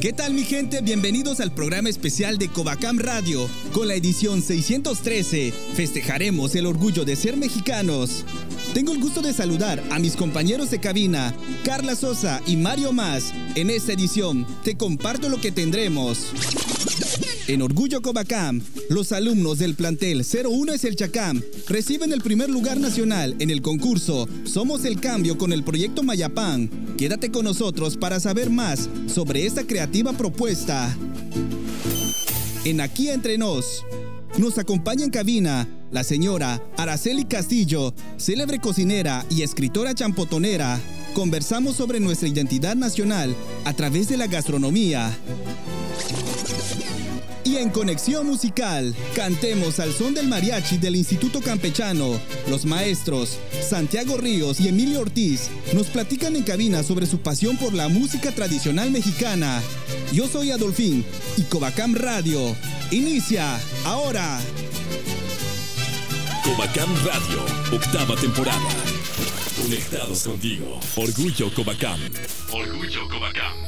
¿Qué tal mi gente? Bienvenidos al programa especial de Covacam Radio. Con la edición 613 festejaremos el orgullo de ser mexicanos. Tengo el gusto de saludar a mis compañeros de cabina, Carla Sosa y Mario Más. En esta edición te comparto lo que tendremos. En Orgullo Covacam, los alumnos del plantel 01 es el Chacam reciben el primer lugar nacional en el concurso Somos el Cambio con el proyecto Mayapán. Quédate con nosotros para saber más sobre esta creativa propuesta. En Aquí Entre Nos, nos acompaña en cabina la señora Araceli Castillo, célebre cocinera y escritora champotonera. Conversamos sobre nuestra identidad nacional a través de la gastronomía. En Conexión Musical, cantemos al son del mariachi del Instituto Campechano. Los maestros Santiago Ríos y Emilio Ortiz nos platican en cabina sobre su pasión por la música tradicional mexicana. Yo soy Adolfín y Covacam Radio. Inicia ahora. Covacam Radio, octava temporada. Conectados contigo. Orgullo Covacam. Orgullo Covacam.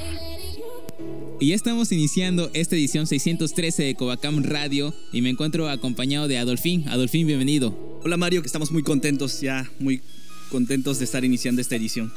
Y ya estamos iniciando esta edición 613 de Covacam Radio y me encuentro acompañado de Adolfín. Adolfín, bienvenido. Hola Mario, que estamos muy contentos, ya muy contentos de estar iniciando esta edición.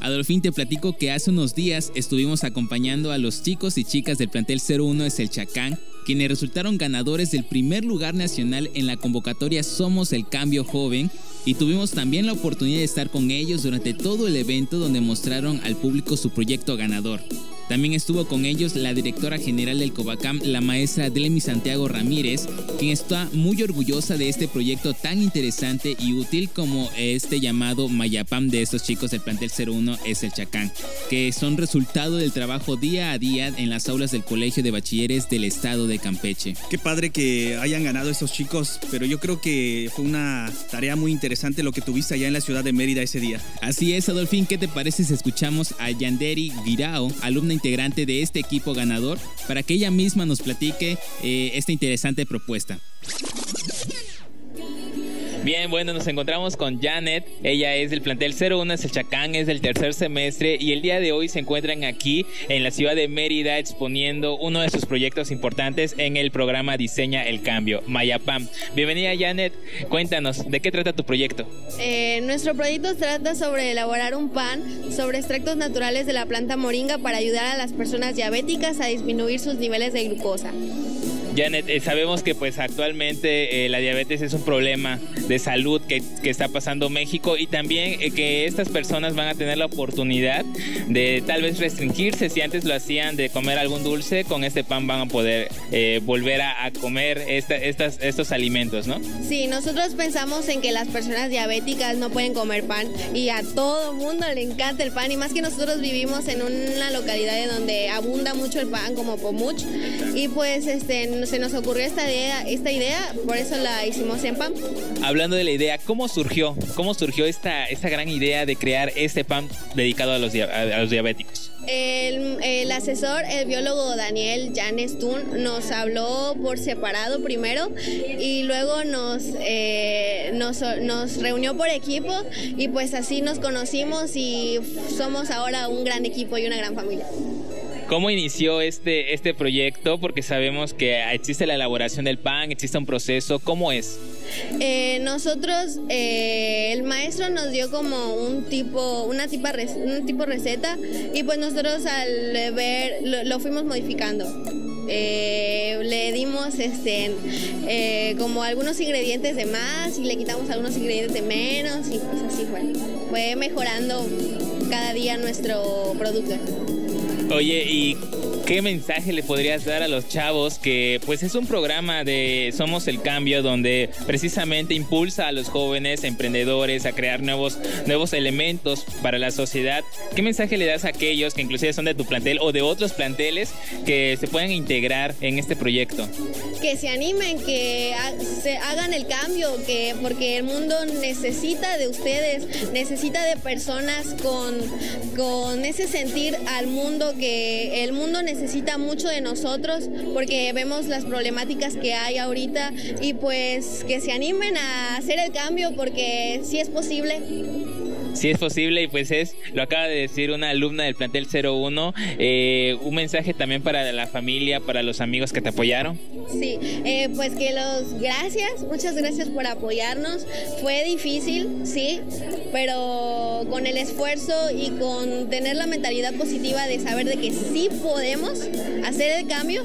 Adolfín, te platico que hace unos días estuvimos acompañando a los chicos y chicas del plantel 01 es el Chacán, quienes resultaron ganadores del primer lugar nacional en la convocatoria Somos el Cambio Joven y tuvimos también la oportunidad de estar con ellos durante todo el evento donde mostraron al público su proyecto ganador. También estuvo con ellos la directora general del Covacam, la maestra Delemi Santiago Ramírez, quien está muy orgullosa de este proyecto tan interesante y útil como este llamado Mayapam de estos chicos del plantel 01 es el Chacán, que son resultado del trabajo día a día en las aulas del Colegio de Bachilleres del Estado de Campeche. Qué padre que hayan ganado estos chicos, pero yo creo que fue una tarea muy interesante lo que tuviste allá en la ciudad de Mérida ese día. Así es, Adolfín, ¿qué te parece si escuchamos a Yanderi Guirao, alumna integrante de este equipo ganador, para que ella misma nos platique eh, esta interesante propuesta. Bien, bueno, nos encontramos con Janet. Ella es del plantel 01, es el Chacán, es del tercer semestre y el día de hoy se encuentran aquí en la ciudad de Mérida exponiendo uno de sus proyectos importantes en el programa Diseña el Cambio, Mayapam. Bienvenida Janet, cuéntanos, ¿de qué trata tu proyecto? Eh, nuestro proyecto trata sobre elaborar un pan sobre extractos naturales de la planta moringa para ayudar a las personas diabéticas a disminuir sus niveles de glucosa. Janet, eh, sabemos que pues actualmente eh, la diabetes es un problema de salud que, está pasando México y también eh, que estas personas van a tener la oportunidad de tal vez restringirse si antes lo hacían de comer algún dulce, con este pan van a poder volver a, comer estos alimentos, ¿no? Sí, nosotros pensamos en que las personas diabéticas no pueden comer pan y a todo mundo le encanta el pan y más que nosotros vivimos en una localidad en donde abunda mucho el pan como Pomuch y pues este se nos ocurrió esta idea, esta idea, por eso la hicimos en PAM. Hablando de la idea, ¿cómo surgió? ¿Cómo surgió esta, esta gran idea de crear este PAM dedicado a los, a los diabéticos? El, el, asesor, el biólogo Daniel Jan Stun, nos habló por separado primero y luego nos, eh, nos, nos, reunió por equipo y pues así nos conocimos y somos ahora un gran equipo y una gran familia. ¿Cómo inició este, este proyecto? Porque sabemos que existe la elaboración del pan, existe un proceso. ¿Cómo es? Eh, nosotros, eh, el maestro nos dio como un tipo, una tipo, un tipo receta y pues nosotros al ver lo, lo fuimos modificando. Eh, le dimos este, eh, como algunos ingredientes de más y le quitamos algunos ingredientes de menos y pues así fue. Fue mejorando cada día nuestro producto. Oye, ¿y ¿qué mensaje le podrías dar a los chavos que pues es un programa de Somos el Cambio donde precisamente impulsa a los jóvenes emprendedores a crear nuevos, nuevos elementos para la sociedad? ¿Qué mensaje le das a aquellos que inclusive son de tu plantel o de otros planteles que se pueden integrar en este proyecto? Que se animen, que se hagan el cambio, que porque el mundo necesita de ustedes, necesita de personas con, con ese sentir al mundo que el mundo necesita mucho de nosotros porque vemos las problemáticas que hay ahorita y pues que se animen a hacer el cambio porque sí es posible si es posible y pues es, lo acaba de decir una alumna del plantel 01, eh, un mensaje también para la familia, para los amigos que te apoyaron. Sí, eh, pues que los gracias, muchas gracias por apoyarnos. Fue difícil, sí, pero con el esfuerzo y con tener la mentalidad positiva de saber de que sí podemos hacer el cambio,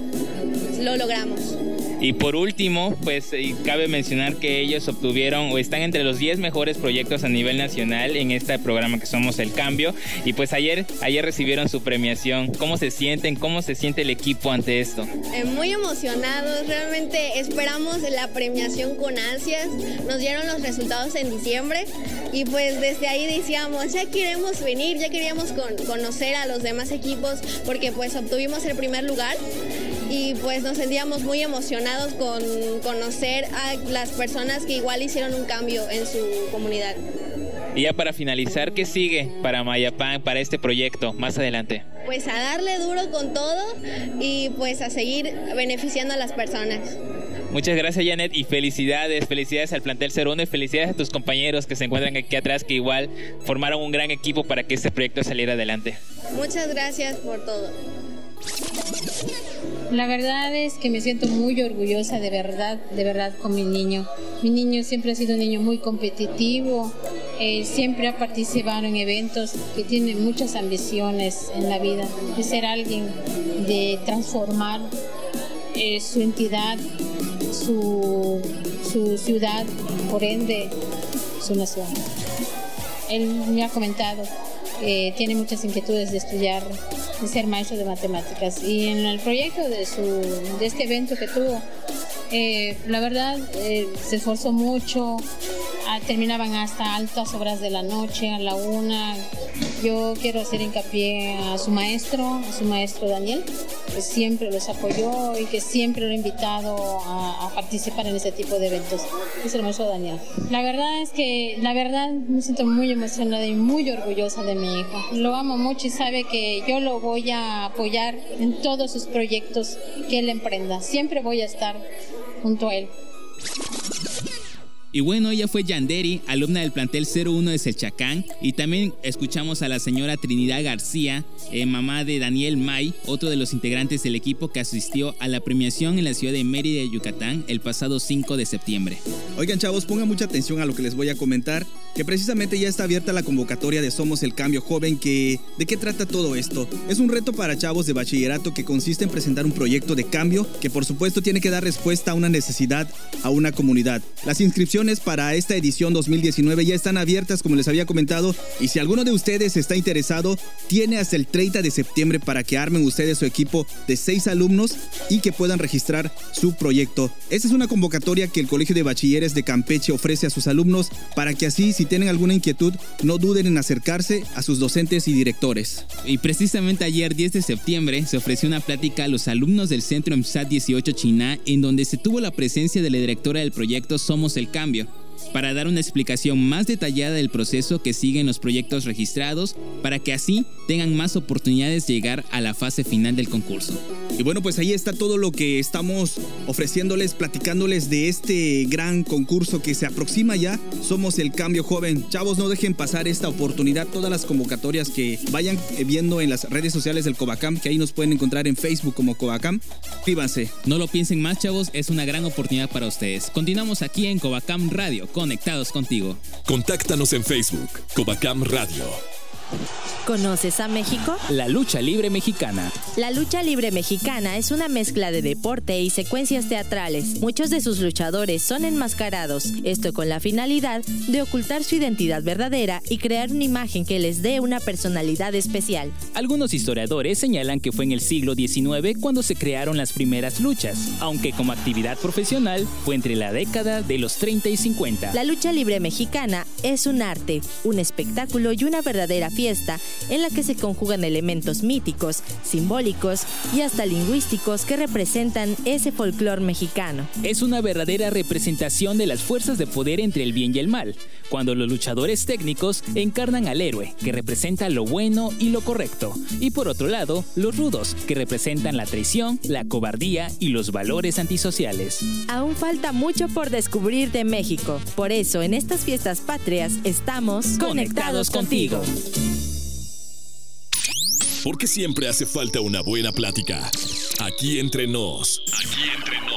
lo logramos. Y por último, pues eh, cabe mencionar que ellos obtuvieron o están entre los 10 mejores proyectos a nivel nacional en este programa que somos El Cambio. Y pues ayer, ayer recibieron su premiación. ¿Cómo se sienten? ¿Cómo se siente el equipo ante esto? Eh, muy emocionados, realmente esperamos la premiación con ansias. Nos dieron los resultados en diciembre y pues desde ahí decíamos, ya queremos venir, ya queríamos conocer a los demás equipos porque pues obtuvimos el primer lugar y pues nos sentíamos muy emocionados con conocer a las personas que igual hicieron un cambio en su comunidad. Y ya para finalizar, ¿qué sigue para Mayapán, para este proyecto más adelante? Pues a darle duro con todo y pues a seguir beneficiando a las personas. Muchas gracias Janet y felicidades, felicidades al plantel 01 y felicidades a tus compañeros que se encuentran aquí atrás que igual formaron un gran equipo para que este proyecto saliera adelante. Muchas gracias por todo. La verdad es que me siento muy orgullosa de verdad, de verdad con mi niño. Mi niño siempre ha sido un niño muy competitivo, siempre ha participado en eventos que tiene muchas ambiciones en la vida, de ser alguien, de transformar eh, su entidad, su, su ciudad, por ende su nación. Él me ha comentado eh, tiene muchas inquietudes de estudiar, de ser maestro de matemáticas. Y en el proyecto de, su, de este evento que tuvo, eh, la verdad eh, se esforzó mucho, ah, terminaban hasta altas horas de la noche, a la una. Yo quiero hacer hincapié a su maestro, a su maestro Daniel, que siempre los apoyó y que siempre lo ha invitado a, participar en este tipo de eventos. Es maestro Daniel. La verdad es que, la verdad, me siento muy emocionada y muy orgullosa de mi hijo. Lo amo mucho y sabe que yo lo voy a apoyar en todos sus proyectos que él emprenda. Siempre voy a estar junto a él. Y bueno, ella fue Yanderi, alumna del plantel 01 de Selchacán. Y también escuchamos a la señora Trinidad García, eh, mamá de Daniel May, otro de los integrantes del equipo que asistió a la premiación en la ciudad de Mérida, Yucatán, el pasado 5 de septiembre. Oigan, chavos, pongan mucha atención a lo que les voy a comentar, que precisamente ya está abierta la convocatoria de Somos el Cambio Joven, que ¿de qué trata todo esto? Es un reto para chavos de bachillerato que consiste en presentar un proyecto de cambio que por supuesto tiene que dar respuesta a una necesidad, a una comunidad. Las inscripciones para esta edición 2019 ya están abiertas, como les había comentado, y si alguno de ustedes está interesado, tiene hasta el 30 de septiembre para que armen ustedes su equipo de seis alumnos y que puedan registrar su proyecto. Esta es una convocatoria que el Colegio de Bachilleres de Campeche ofrece a sus alumnos para que así, si tienen alguna inquietud, no duden en acercarse a sus docentes y directores. Y precisamente ayer, 10 de septiembre, se ofreció una plática a los alumnos del Centro MSAT 18 China, en donde se tuvo la presencia de la directora del proyecto Somos el Cambio para dar una explicación más detallada del proceso que siguen los proyectos registrados para que así tengan más oportunidades de llegar a la fase final del concurso. Y bueno, pues ahí está todo lo que estamos ofreciéndoles, platicándoles de este gran concurso que se aproxima ya. Somos el cambio joven. Chavos, no dejen pasar esta oportunidad. Todas las convocatorias que vayan viendo en las redes sociales del Covacam, que ahí nos pueden encontrar en Facebook como Covacam, Fíbanse. No lo piensen más, chavos, es una gran oportunidad para ustedes. Continuamos aquí en Covacam Radio, conectados contigo. Contáctanos en Facebook, Covacam Radio ¿Conoces a México? La lucha libre mexicana. La lucha libre mexicana es una mezcla de deporte y secuencias teatrales. Muchos de sus luchadores son enmascarados, esto con la finalidad de ocultar su identidad verdadera y crear una imagen que les dé una personalidad especial. Algunos historiadores señalan que fue en el siglo XIX cuando se crearon las primeras luchas, aunque como actividad profesional fue entre la década de los 30 y 50. La lucha libre mexicana es un arte, un espectáculo y una verdadera fiesta en la que se conjugan elementos míticos, simbólicos y hasta lingüísticos que representan ese folclore mexicano. Es una verdadera representación de las fuerzas de poder entre el bien y el mal, cuando los luchadores técnicos encarnan al héroe, que representa lo bueno y lo correcto, y por otro lado, los rudos, que representan la traición, la cobardía y los valores antisociales. Aún falta mucho por descubrir de México, por eso en estas fiestas patrias estamos conectados, contigo. Porque siempre hace falta una buena plática. Aquí entre nos. Aquí entre nos.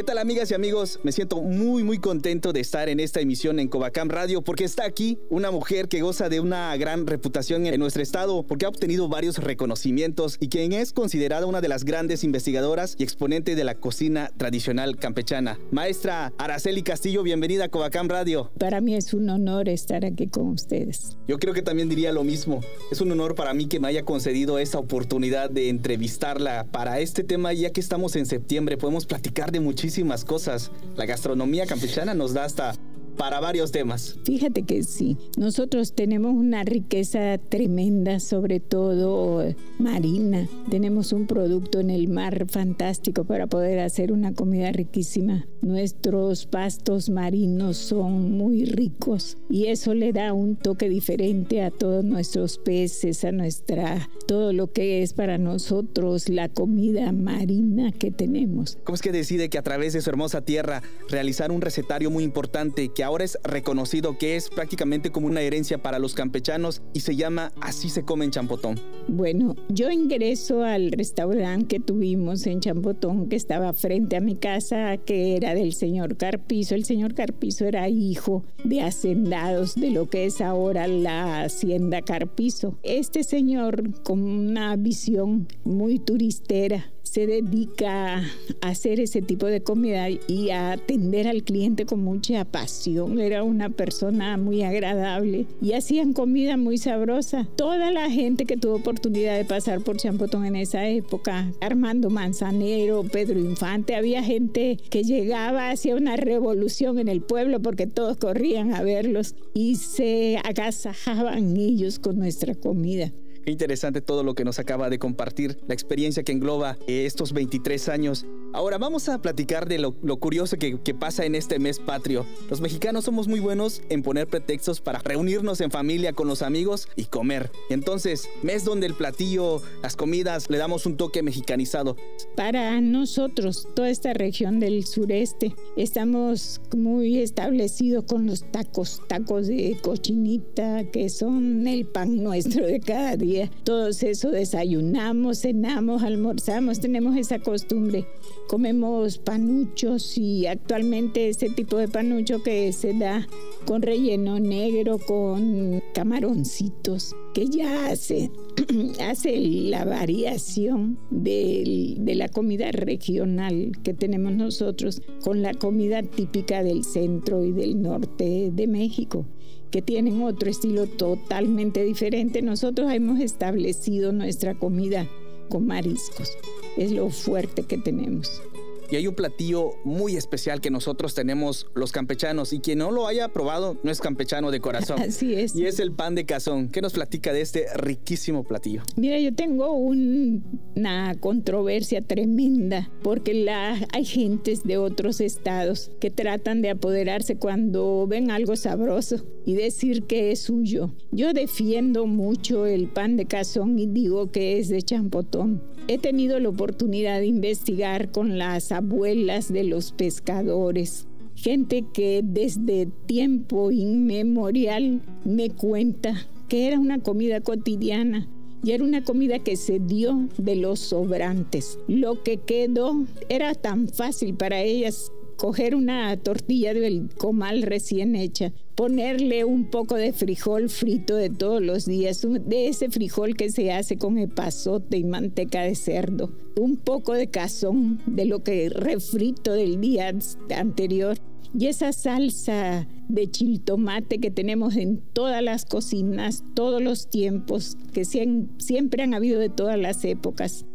¿Qué tal amigas y amigos? Me siento muy muy contento de estar en esta emisión en Covacam Radio porque está aquí una mujer que goza de una gran reputación en nuestro estado porque ha obtenido varios reconocimientos y quien es considerada una de las grandes investigadoras y exponente de la cocina tradicional campechana. Maestra Araceli Castillo, bienvenida a Covacam Radio. Para mí es un honor estar aquí con ustedes. Yo creo que también diría lo mismo. Es un honor para mí que me haya concedido esta oportunidad de entrevistarla para este tema ya que estamos en septiembre. Podemos platicar de muchísimas cosas. La gastronomía campechana nos da hasta para varios temas. Fíjate que sí, nosotros tenemos una riqueza tremenda, sobre todo marina. Tenemos un producto en el mar fantástico para poder hacer una comida riquísima. Nuestros pastos marinos son muy ricos y eso le da un toque diferente a todos nuestros peces, a nuestra todo lo que es para nosotros la comida marina que tenemos. ¿Cómo es que decide que a través de su hermosa tierra realizar un recetario muy importante que ahora es reconocido que es prácticamente como una herencia para los campechanos y se llama Así se come en Champotón. Bueno, yo ingreso al restaurante que tuvimos en Champotón, que estaba frente a mi casa, que era del señor Carpizo. El señor Carpizo era hijo de hacendados de lo que es ahora la hacienda Carpizo. Este señor con una visión muy turistera se dedica a hacer ese tipo de comida y a atender al cliente con mucha pasión. Era una persona muy agradable y hacían comida muy sabrosa. Toda la gente que tuvo oportunidad de pasar por Champotón en esa época, Armando Manzanero, Pedro Infante, había gente que llegaba, hacía una revolución en el pueblo porque todos corrían a verlos y se agasajaban ellos con nuestra comida. Interesante todo lo que nos acaba de compartir, la experiencia que engloba eh, estos 23 años. Ahora vamos a platicar de lo, curioso que, pasa en este mes patrio. Los mexicanos somos muy buenos en poner pretextos para reunirnos en familia con los amigos y comer. Entonces, mes donde el platillo, las comidas, le damos un toque mexicanizado. Para nosotros, toda esta región del sureste, estamos muy establecidos con los tacos, tacos de cochinita, que son el pan nuestro de cada día todos eso desayunamos, cenamos, almorzamos, tenemos esa costumbre. Comemos panuchos y actualmente ese tipo de panucho que se da con relleno negro, con camaroncitos, que ya hace, hace la variación de, de la comida regional que tenemos nosotros con la comida típica del centro y del norte de México que tienen otro estilo totalmente diferente. Nosotros hemos establecido nuestra comida con mariscos. Es lo fuerte que tenemos. Y hay un platillo muy especial que nosotros tenemos los campechanos y quien no lo haya probado no es campechano de corazón. Así es. Y es el pan de cazón. ¿Qué nos platica de este riquísimo platillo? Mira, yo tengo una controversia tremenda porque la, hay gentes de otros estados que tratan de apoderarse cuando ven algo sabroso y decir que es suyo. Yo defiendo mucho el pan de cazón y digo que es de champotón. He tenido la oportunidad de investigar con las abuelas de los pescadores, gente que desde tiempo inmemorial me cuenta que era una comida cotidiana y era una comida que se dio de los sobrantes. Lo que quedó era tan fácil para ellas coger una tortilla del comal recién hecha, ponerle un poco de frijol frito de todos los días, de ese frijol que se hace con epazote y manteca de cerdo, un poco de cazón de lo que refrito del día anterior y esa salsa de chiltomate que tenemos en todas las cocinas, todos los tiempos, que siempre han habido de todas las épocas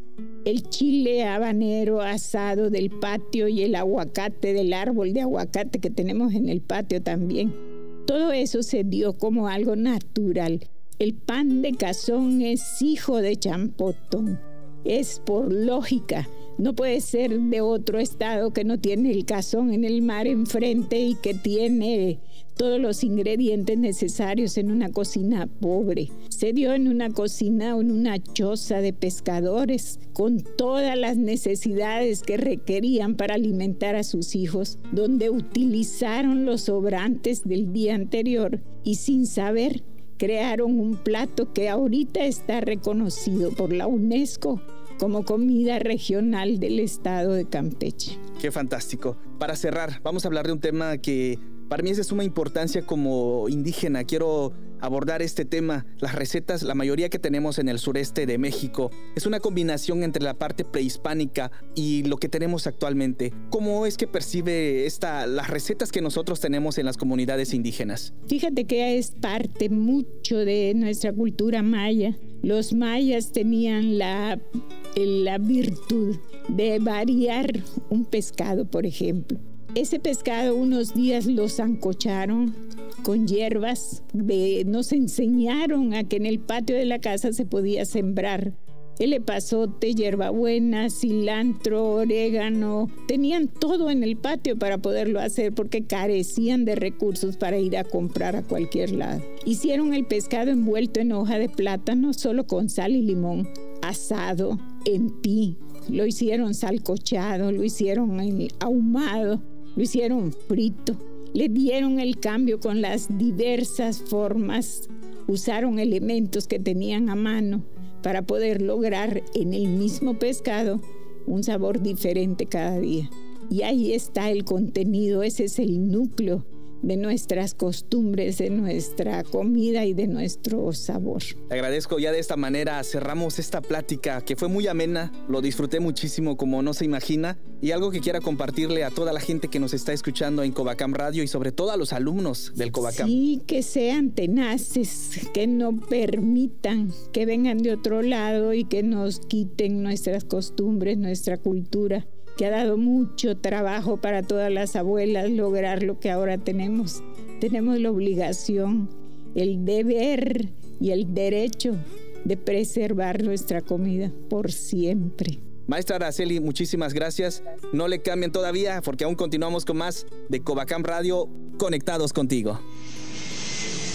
el chile habanero asado del patio y el aguacate del árbol de aguacate que tenemos en el patio también. Todo eso se dio como algo natural. El pan de cazón es hijo de champotón. Es por lógica. No puede ser de otro estado que no tiene el cazón en el mar enfrente y que tiene todos los ingredientes necesarios en una cocina pobre. Se dio en una cocina, en una choza de pescadores, con todas las necesidades que requerían para alimentar a sus hijos, donde utilizaron los sobrantes del día anterior y sin saber crearon un plato que ahorita está reconocido por la UNESCO como comida regional del estado de Campeche. Qué fantástico. Para cerrar, vamos a hablar de un tema que para mí es de suma importancia como indígena. Quiero abordar este tema. Las recetas, la mayoría que tenemos en el sureste de México, es una combinación entre la parte prehispánica y lo que tenemos actualmente. ¿Cómo es que percibe esta, las recetas que nosotros tenemos en las comunidades indígenas? Fíjate que es parte mucho de nuestra cultura maya. Los mayas tenían la, la virtud de variar un pescado, por ejemplo ese pescado unos días lo zancocharon con hierbas, nos enseñaron a que en el patio de la casa se podía sembrar el epazote, hierbabuena, cilantro, orégano. Tenían todo en el patio para poderlo hacer porque carecían de recursos para ir a comprar a cualquier lado. Hicieron el pescado envuelto en hoja de plátano solo con sal y limón, asado en ti. Lo hicieron salcochado, lo hicieron ahumado lo hicieron frito, le dieron el cambio con las diversas formas, usaron elementos que tenían a mano para poder lograr en el mismo pescado un sabor diferente cada día. Y ahí está el contenido, ese es el núcleo de nuestras costumbres, de nuestra comida y de nuestro sabor. Te agradezco ya de esta manera cerramos esta plática que fue muy amena, lo disfruté muchísimo como no se imagina y algo que quiera compartirle a toda la gente que nos está escuchando en Covacam Radio y sobre todo a los alumnos del Covacam. Sí, que sean tenaces, que no permitan que vengan de otro lado y que nos quiten nuestras costumbres, nuestra cultura que ha dado mucho trabajo para todas las abuelas lograr lo que ahora tenemos. Tenemos la obligación, el deber y el derecho de preservar nuestra comida por siempre. Maestra Araceli, muchísimas gracias. No le cambien todavía porque aún continuamos con más de Covacam Radio conectados contigo.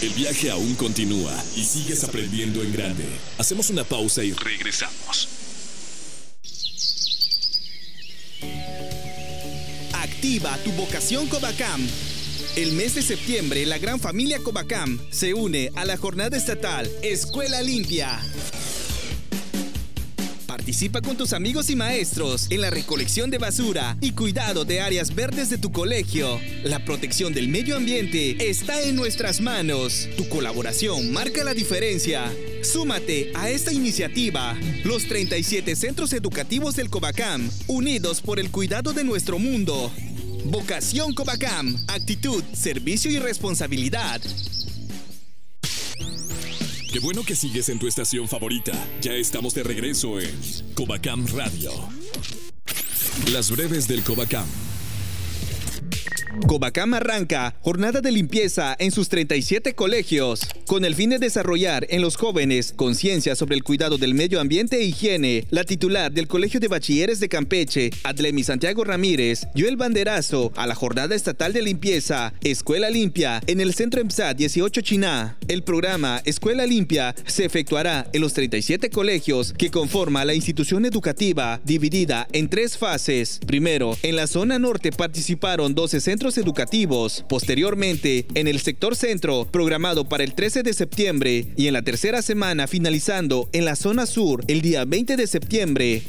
El viaje aún continúa y sigues aprendiendo en grande. Hacemos una pausa y regresamos. Activa tu vocación Covacam. El mes de septiembre, la gran familia Covacam se une a la jornada estatal Escuela Limpia. Participa con tus amigos y maestros en la recolección de basura y cuidado de áreas verdes de tu colegio. La protección del medio ambiente está en nuestras manos. Tu colaboración marca la diferencia. Súmate a esta iniciativa. Los 37 centros educativos del Covacam, unidos por el cuidado de nuestro mundo. Vocación Covacam, actitud, servicio y responsabilidad. Qué bueno que sigues en tu estación favorita. Ya estamos de regreso en Covacam Radio. Las breves del Covacam. Covacam arranca jornada de limpieza en sus 37 colegios, con el fin de desarrollar en los jóvenes conciencia sobre el cuidado del medio ambiente e higiene. La titular del Colegio de Bachilleres de Campeche, Adlemi Santiago Ramírez, dio el banderazo a la jornada estatal de limpieza Escuela Limpia en el Centro EMSA 18 Chiná. El programa Escuela Limpia se efectuará en los 37 colegios que conforma la institución educativa, dividida en tres fases. Primero, en la zona norte participaron 12 centros educativos. Posteriormente, en el sector centro, programado para el 13 de septiembre, y en la tercera semana finalizando en la zona sur el día 20 de septiembre.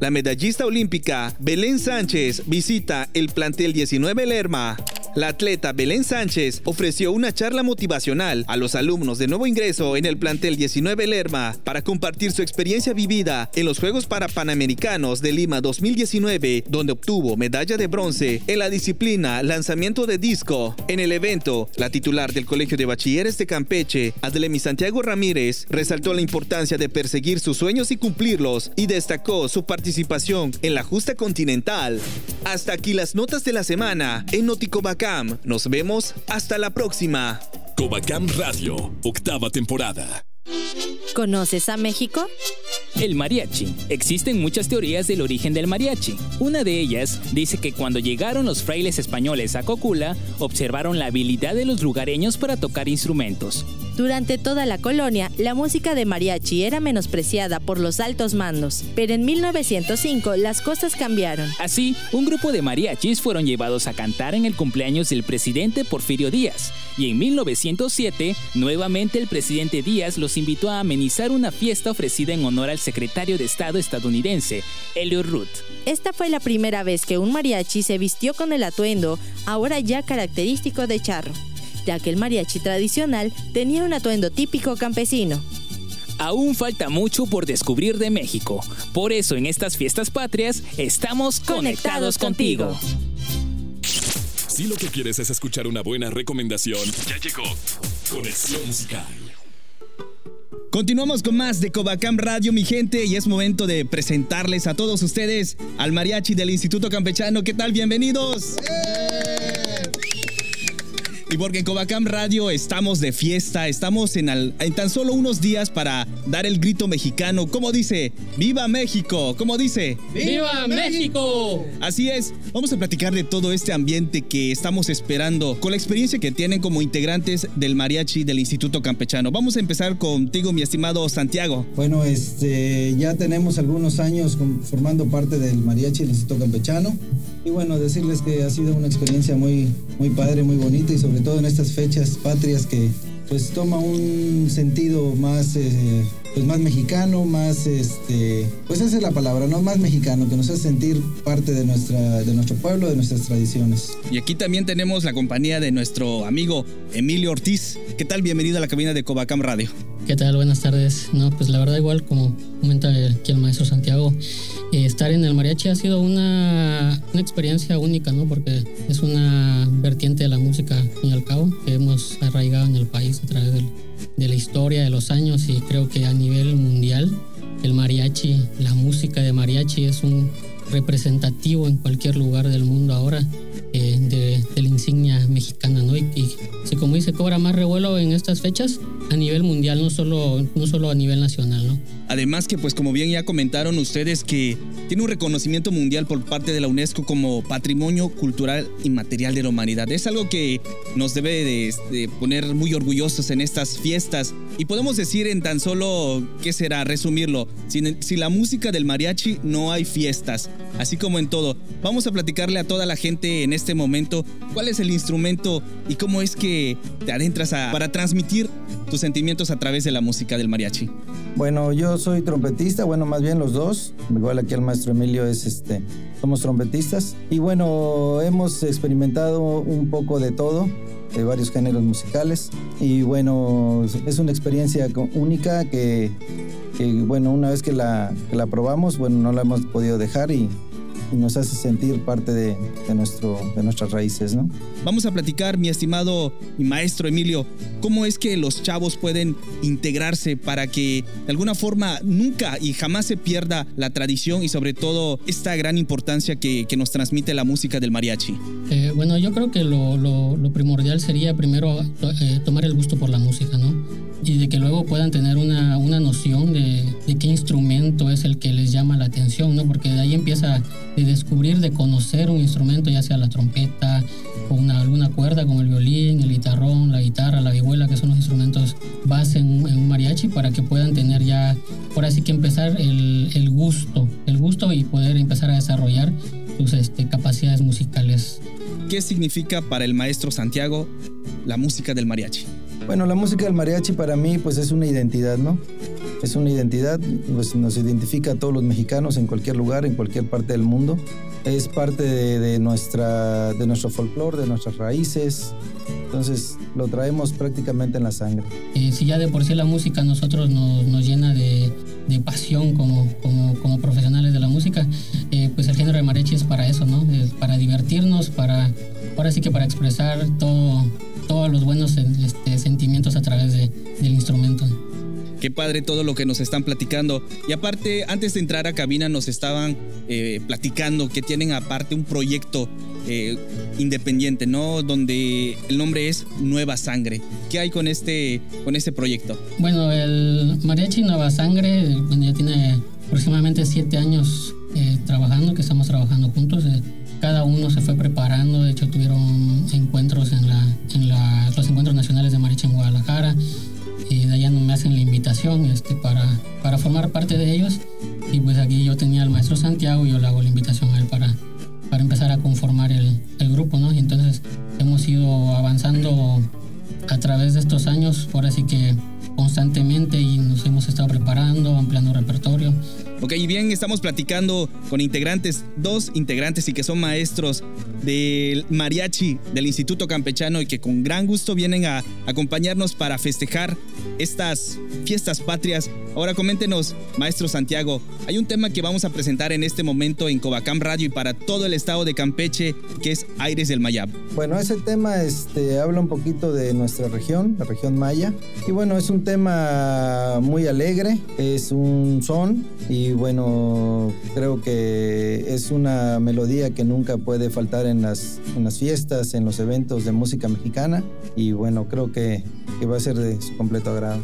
La medallista olímpica Belén Sánchez visita el plantel 19 Lerma. La atleta Belén Sánchez ofreció una charla motivacional a los alumnos de nuevo ingreso en el plantel 19 Lerma para compartir su experiencia vivida en los Juegos Parapanamericanos de Lima 2019, donde obtuvo medalla de bronce en la disciplina lanzamiento de disco. En el evento, la titular del Colegio de Bachilleres de Campeche, Adlemi Santiago Ramírez, resaltó la importancia de perseguir sus sueños y cumplirlos y destacó su participación en la justa continental. Hasta aquí las notas de la semana en Noticobacá nos vemos hasta la próxima. Covacam Radio, octava temporada. ¿Conoces a México? El mariachi. Existen muchas teorías del origen del mariachi. Una de ellas dice que cuando llegaron los frailes españoles a Cocula, observaron la habilidad de los lugareños para tocar instrumentos. Durante toda la colonia, la música de mariachi era menospreciada por los altos mandos, pero en 1905 las cosas cambiaron. Así, un grupo de mariachis fueron llevados a cantar en el cumpleaños del presidente Porfirio Díaz, y en 1907, nuevamente el presidente Díaz los invitó a amenizar una fiesta ofrecida en honor al secretario de Estado estadounidense, Elliot Root. Esta fue la primera vez que un mariachi se vistió con el atuendo, ahora ya característico de charro ya que el mariachi tradicional tenía un atuendo típico campesino. Aún falta mucho por descubrir de México. Por eso en estas fiestas patrias estamos conectados, contigo. Si lo que quieres es escuchar una buena recomendación, ya llegó Conexión Musical. Continuamos con más de Covacam Radio, mi gente, y es momento de presentarles a todos ustedes al mariachi del Instituto Campechano. ¿Qué tal? Bienvenidos. Y porque en Covacam Radio estamos de fiesta, estamos en, en, tan solo unos días para dar el grito mexicano. ¿Cómo dice? ¡Viva México! ¿Cómo dice? ¡Viva México! Así es, vamos a platicar de todo este ambiente que estamos esperando con la experiencia que tienen como integrantes del mariachi del Instituto Campechano. Vamos a empezar contigo, mi estimado Santiago. Bueno, este, ya tenemos algunos años formando parte del mariachi del Instituto Campechano. Y bueno, decirles que ha sido una experiencia muy, muy padre, muy bonita y sobre todo en estas fechas patrias que pues toma un sentido más eh, pues más mexicano, más este, pues esa es la palabra, no más mexicano, que nos hace sentir parte de nuestra de nuestro pueblo, de nuestras tradiciones. Y aquí también tenemos la compañía de nuestro amigo Emilio Ortiz. ¿Qué tal? Bienvenido a la cabina de Covacam Radio. ¿Qué tal? Buenas tardes. No, pues la verdad igual como comenta estar en el mariachi ha sido una, una, experiencia única, ¿no? Porque es una vertiente de la música, al fin y al cabo, que hemos arraigado en el país a través de la historia, de los años y creo que a nivel mundial el mariachi, la música de mariachi es un representativo en cualquier lugar del mundo ahora eh, de, la insignia mexicana, ¿no? Y, y, como dice, cobra más revuelo en estas fechas a nivel mundial, no solo, no solo a nivel nacional, ¿no? Además que, pues como bien ya comentaron ustedes, que tiene un reconocimiento mundial por parte de la UNESCO como Patrimonio Cultural Inmaterial de la Humanidad. Es algo que nos debe de, poner muy orgullosos en estas fiestas. Y podemos decir en tan solo, ¿qué será? Resumirlo, sin la música del mariachi no hay fiestas, así como en todo. Vamos a platicarle a toda la gente en este momento cuál es el instrumento y cómo es que te adentras para transmitir tus sentimientos a través de la música del mariachi. Bueno, yo soy trompetista, bueno, más bien los dos. Igual aquí el maestro Emilio es este, somos trompetistas. Y bueno, hemos experimentado un poco de todo, de varios géneros musicales. Y bueno, es una experiencia única que, bueno, una vez que la, que la probamos, bueno, no la hemos podido dejar y y nos hace sentir parte de, nuestro, de nuestras raíces, ¿no? Vamos a platicar, mi estimado y maestro Emilio, cómo es que los chavos pueden integrarse para que de alguna forma nunca y jamás se pierda la tradición y sobre todo esta gran importancia que, nos transmite la música del mariachi. Eh, bueno, yo creo que lo, primordial sería primero eh, tomar el gusto por la música, ¿no? y de que luego puedan tener una, una noción de, de, qué instrumento es el que les llama la atención, empieza de descubrir, de conocer un instrumento, ya sea la trompeta o una, alguna cuerda como el violín, el guitarrón, la guitarra, la vihuela, que son los instrumentos base en, un mariachi para que puedan tener ya, por así que empezar el, el gusto, el gusto y poder empezar a desarrollar sus este, capacidades musicales. ¿Qué significa para el maestro Santiago la música del mariachi? Bueno, la música del mariachi para mí pues es una identidad, ¿no? Es una identidad, pues nos identifica a todos los mexicanos en cualquier lugar, en cualquier parte del mundo. Es parte de, nuestra, de nuestro folclore, de nuestras raíces. Entonces lo traemos prácticamente en la sangre. Eh, si ya de por sí la música a nosotros nos, nos llena de, de, pasión como, como, como, profesionales de la música, eh, pues el género de mariachi es para eso, ¿no? para divertirnos, para, ahora sí que para expresar todo, todos los buenos este, sentimientos a través de, del instrumento. Qué padre todo lo que nos están platicando. Y aparte, antes de entrar a cabina nos estaban eh, platicando que tienen aparte un proyecto eh, independiente, ¿no? Donde el nombre es Nueva Sangre. ¿Qué hay con este, con este proyecto? Bueno, el Mariachi Nueva Sangre ya tiene aproximadamente siete años eh, trabajando, que estamos trabajando juntos. cada uno se fue preparando, de hecho tuvieron encuentros en, la, en los encuentros nacionales de Mariachi en Guadalajara no me hacen la invitación este, para, para formar parte de ellos. Y pues aquí yo tenía al maestro Santiago y yo le hago la invitación a él para, para empezar a conformar el, el grupo, ¿no? Y entonces hemos ido avanzando a través de estos años, por así que constantemente y nos hemos estado preparando, ampliando repertorio. Ok, bien, estamos platicando con integrantes, dos integrantes y que son maestros del mariachi del Instituto Campechano y que con gran gusto vienen a acompañarnos para festejar estas fiestas patrias. Ahora coméntenos, maestro Santiago, hay un tema que vamos a presentar en este momento en Covacam Radio y para todo el estado de Campeche, que es Aires del Mayab. Bueno, ese tema este, habla un poquito de nuestra región, la región maya, y bueno, es un tema muy alegre, es un son y bueno, creo que es una melodía que nunca puede faltar en las, en las fiestas, en los eventos de música mexicana y bueno, creo que, que va a ser de su completo agrado.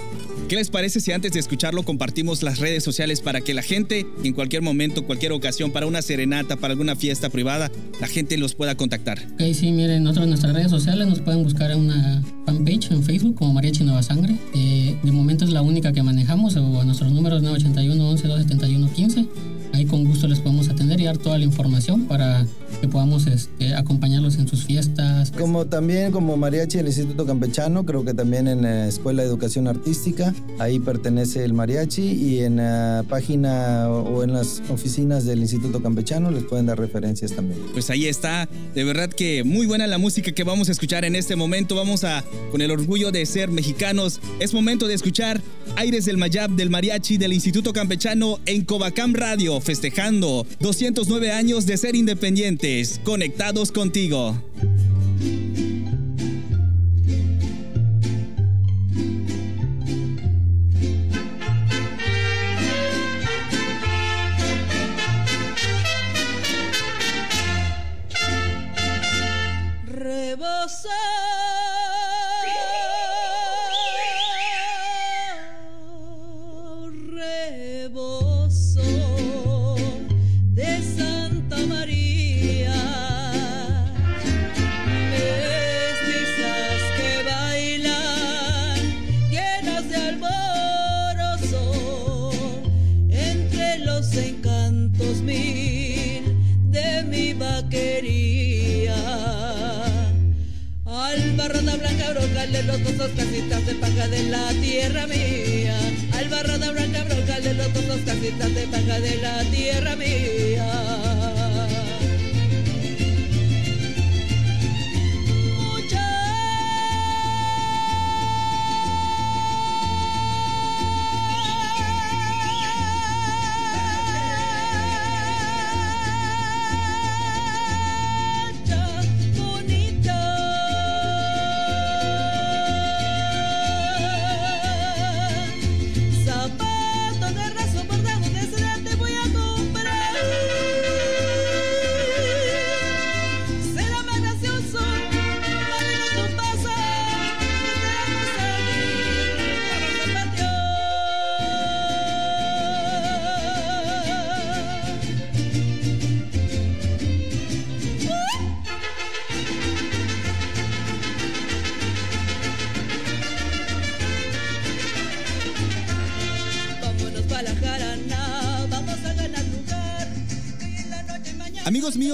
¿Qué les parece si antes de escucharlo compartimos las redes sociales para que la gente, en cualquier momento, cualquier ocasión, para una serenata, para alguna fiesta privada, la gente los pueda contactar? Ok, sí, miren, nosotros en nuestras redes sociales nos pueden buscar en una fanpage en Facebook como Mariachi Nueva Sangre. Eh, de momento es la única que manejamos, o a nuestros números 981 11 271 15 Ahí con gusto les podemos atender y dar toda la información para que podamos este, acompañarlos en sus fiestas. Como también como mariachi del Instituto Campechano, creo que también en la Escuela de Educación Artística, ahí pertenece el mariachi y en la página o en las oficinas del Instituto Campechano les pueden dar referencias también. Pues ahí está, de verdad que muy buena la música que vamos a escuchar en este momento. Vamos a, con el orgullo de ser mexicanos, es momento de escuchar Aires del Mayab del mariachi del Instituto Campechano en Covacam Radio festejando 209 años de ser conectados contigo.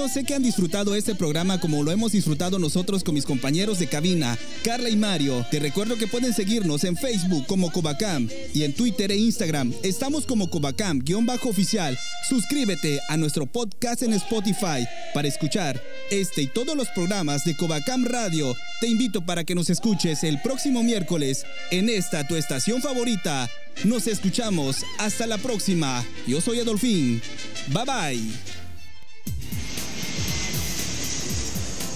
Sé que han disfrutado este programa como lo hemos disfrutado nosotros con mis compañeros de cabina, Carla y Mario. Te recuerdo que pueden seguirnos en Facebook como Cobacam y en Twitter e Instagram. Estamos como Cobacam-oficial. Suscríbete a nuestro podcast en Spotify para escuchar este y todos los programas de Cobacam Radio. Te invito para que nos escuches el próximo miércoles en esta tu estación favorita. Nos escuchamos. Hasta la próxima. Yo soy Adolfín. Bye bye.